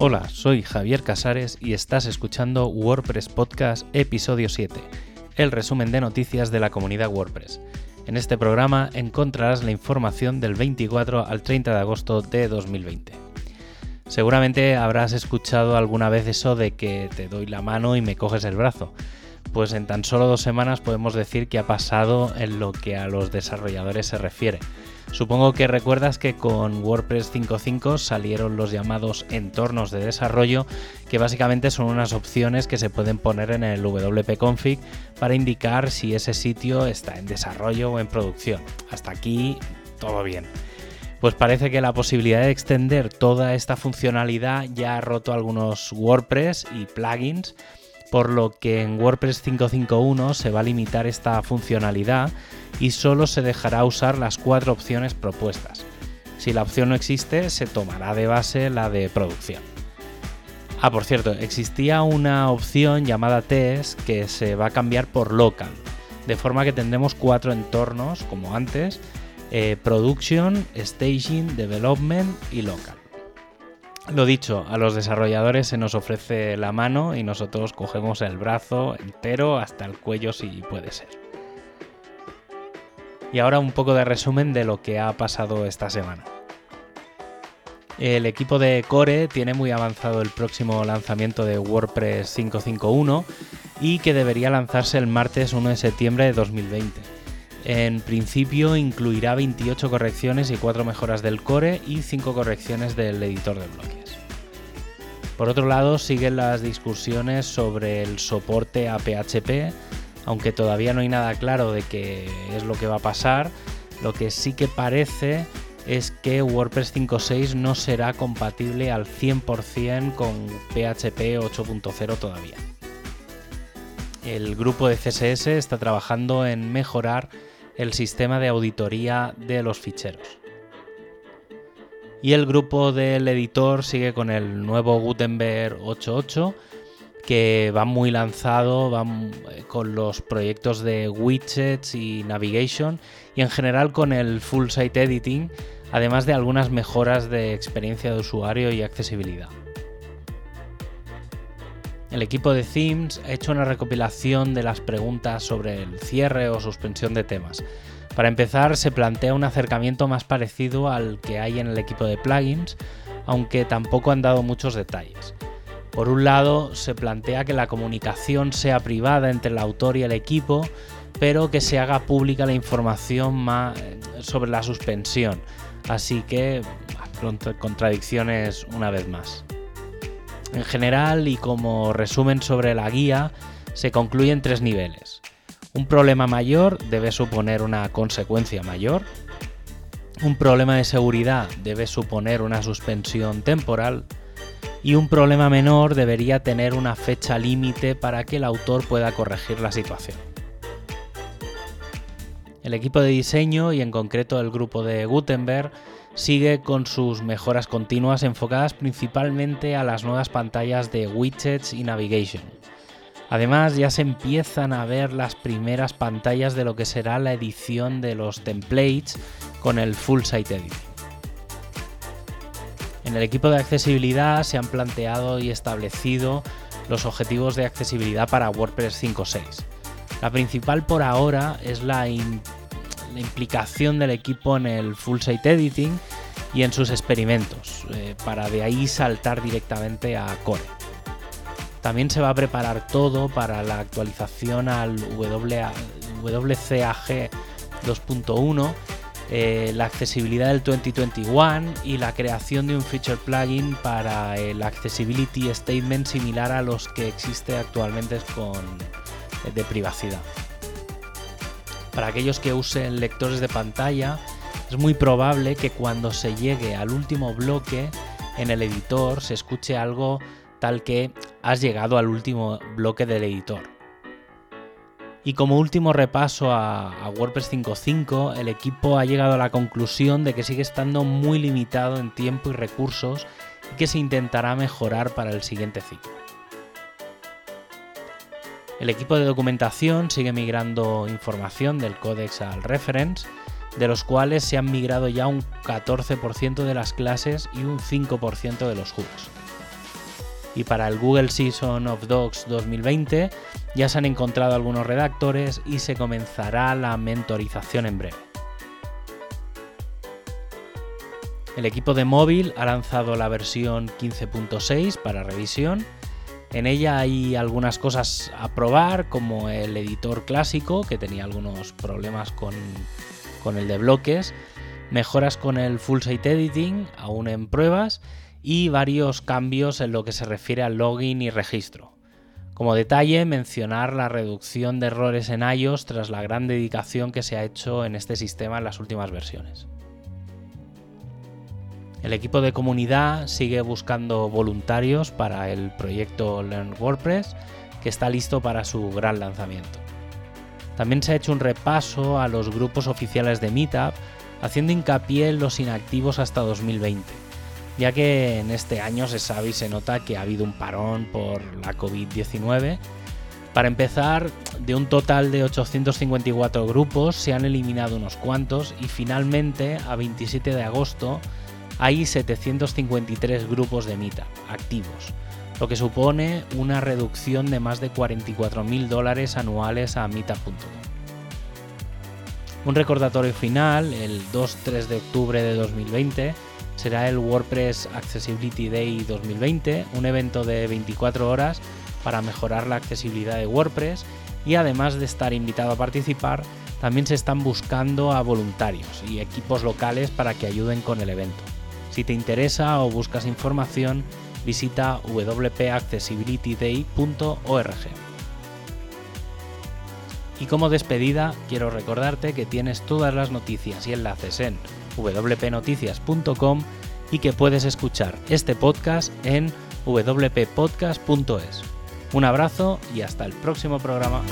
Hola, soy Javier Casares y estás escuchando WordPress Podcast Episodio 7, el resumen de noticias de la comunidad WordPress. En este programa encontrarás la información del 24 al 30 de agosto de 2020. Seguramente habrás escuchado alguna vez eso de que te doy la mano y me coges el brazo. Pues en tan solo dos semanas podemos decir que ha pasado en lo que a los desarrolladores se refiere. Supongo que recuerdas que con WordPress 5.5 salieron los llamados entornos de desarrollo, que básicamente son unas opciones que se pueden poner en el WP Config para indicar si ese sitio está en desarrollo o en producción. Hasta aquí todo bien. Pues parece que la posibilidad de extender toda esta funcionalidad ya ha roto algunos WordPress y plugins por lo que en WordPress 5.5.1 se va a limitar esta funcionalidad y solo se dejará usar las cuatro opciones propuestas. Si la opción no existe, se tomará de base la de producción. Ah, por cierto, existía una opción llamada test que se va a cambiar por local, de forma que tendremos cuatro entornos como antes, eh, production, staging, development y local. Lo dicho, a los desarrolladores se nos ofrece la mano y nosotros cogemos el brazo entero hasta el cuello si puede ser. Y ahora un poco de resumen de lo que ha pasado esta semana. El equipo de Core tiene muy avanzado el próximo lanzamiento de WordPress 5.5.1 y que debería lanzarse el martes 1 de septiembre de 2020. En principio incluirá 28 correcciones y 4 mejoras del core y 5 correcciones del editor de bloques. Por otro lado, siguen las discusiones sobre el soporte a PHP, aunque todavía no hay nada claro de qué es lo que va a pasar. Lo que sí que parece es que WordPress 5.6 no será compatible al 100% con PHP 8.0 todavía. El grupo de CSS está trabajando en mejorar el sistema de auditoría de los ficheros. Y el grupo del editor sigue con el nuevo Gutenberg 8.8 que va muy lanzado, va eh, con los proyectos de widgets y navigation y en general con el full site editing, además de algunas mejoras de experiencia de usuario y accesibilidad. El equipo de Themes ha hecho una recopilación de las preguntas sobre el cierre o suspensión de temas. Para empezar, se plantea un acercamiento más parecido al que hay en el equipo de plugins, aunque tampoco han dado muchos detalles. Por un lado, se plantea que la comunicación sea privada entre el autor y el equipo, pero que se haga pública la información sobre la suspensión. Así que, contradicciones una vez más. En general y como resumen sobre la guía, se concluyen tres niveles. Un problema mayor debe suponer una consecuencia mayor. Un problema de seguridad debe suponer una suspensión temporal. Y un problema menor debería tener una fecha límite para que el autor pueda corregir la situación. El equipo de diseño y en concreto el grupo de Gutenberg sigue con sus mejoras continuas enfocadas principalmente a las nuevas pantallas de widgets y navigation. Además ya se empiezan a ver las primeras pantallas de lo que será la edición de los templates con el full site editing. En el equipo de accesibilidad se han planteado y establecido los objetivos de accesibilidad para WordPress 5.6. La principal por ahora es la la implicación del equipo en el full site editing y en sus experimentos, eh, para de ahí saltar directamente a Core. También se va a preparar todo para la actualización al WCAG 2.1, eh, la accesibilidad del 2021 y la creación de un feature plugin para el Accessibility Statement similar a los que existe actualmente con, eh, de privacidad. Para aquellos que usen lectores de pantalla, es muy probable que cuando se llegue al último bloque en el editor se escuche algo tal que has llegado al último bloque del editor. Y como último repaso a, WordPress 5.5, el equipo ha llegado a la conclusión de que sigue estando muy limitado en tiempo y recursos y que se intentará mejorar para el siguiente ciclo. El equipo de documentación sigue migrando información del códex al reference, de los cuales se han migrado ya un 14% de las clases y un 5% de los hooks. y para el Google Season of Docs 2020 ya se han encontrado algunos redactores y se comenzará la mentorización en breve. El equipo de móvil ha lanzado la versión 15.6 para revisión. En ella hay algunas cosas a probar, como el editor clásico, que tenía algunos problemas con, con el de bloques, mejoras con el full site editing, aún en pruebas, y varios cambios en lo que se refiere al login y registro. Como detalle, mencionar la reducción de errores en iOS tras la gran dedicación que se ha hecho en este sistema en las últimas versiones. El equipo de comunidad sigue buscando voluntarios para el proyecto Learn WordPress, que está listo para su gran lanzamiento. También se ha hecho un repaso a los grupos oficiales de Meetup, haciendo hincapié en los inactivos hasta 2020 ya que en este año se sabe y se nota que ha habido un parón por la COVID-19. Para empezar, de un total de 854 grupos se han eliminado unos cuantos y finalmente, a 27 de agosto, hay 753 grupos de Mita activos, lo que supone una reducción de más de 44.000 dólares anuales a Mita.com. Un recordatorio final, el 2-3 de octubre de 2020, será el WordPress Accessibility Day 2020, un evento de 24 horas para mejorar la accesibilidad de WordPress y además de estar invitado a participar, también se están buscando a voluntarios y equipos locales para que ayuden con el evento. Si te interesa o buscas información, visita wpaccessibilityday.org. Y como despedida, quiero recordarte que tienes todas las noticias y enlaces en wpnoticias.com y que puedes escuchar este podcast en wppodcast.es. Un abrazo y hasta el próximo programa.